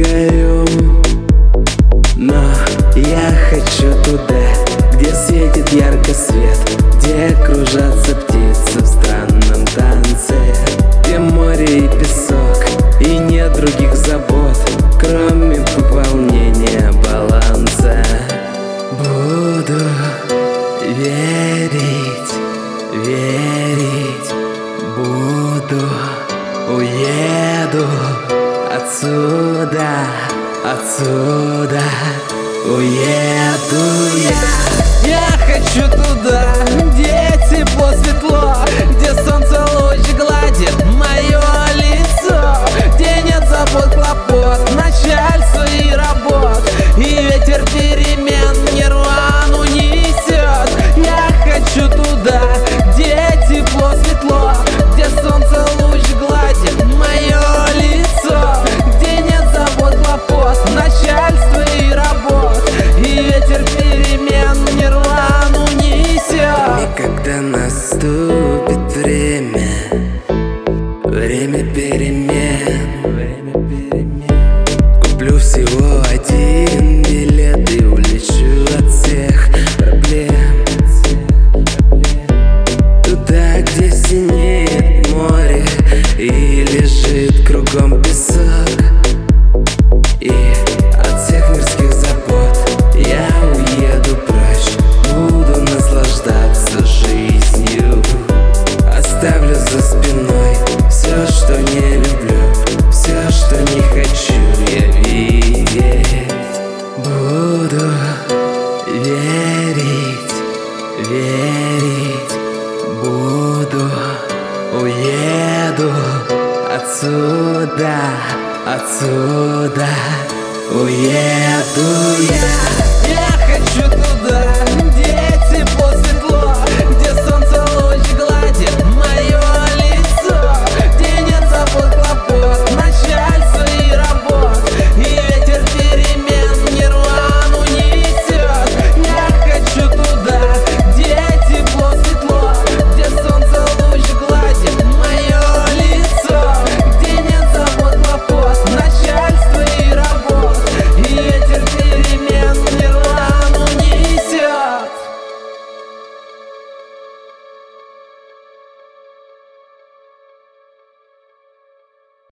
вискарем Но я хочу туда, где светит ярко свет Где кружатся птицы в странном танце Где море и песок, и нет других забот Кроме пополнения баланса. Буду верить, верить Буду, уеду отсюда, отсюда Уеду я. Я хочу туда, где тепло, светло Где солнце луч гладит мое лицо. Где нет забот, хлопот, начальства и работ. И ветер перемен нирвану несет Я хочу туда, bit in. Верить Буду, уеду отсюда, отсюда Уеду я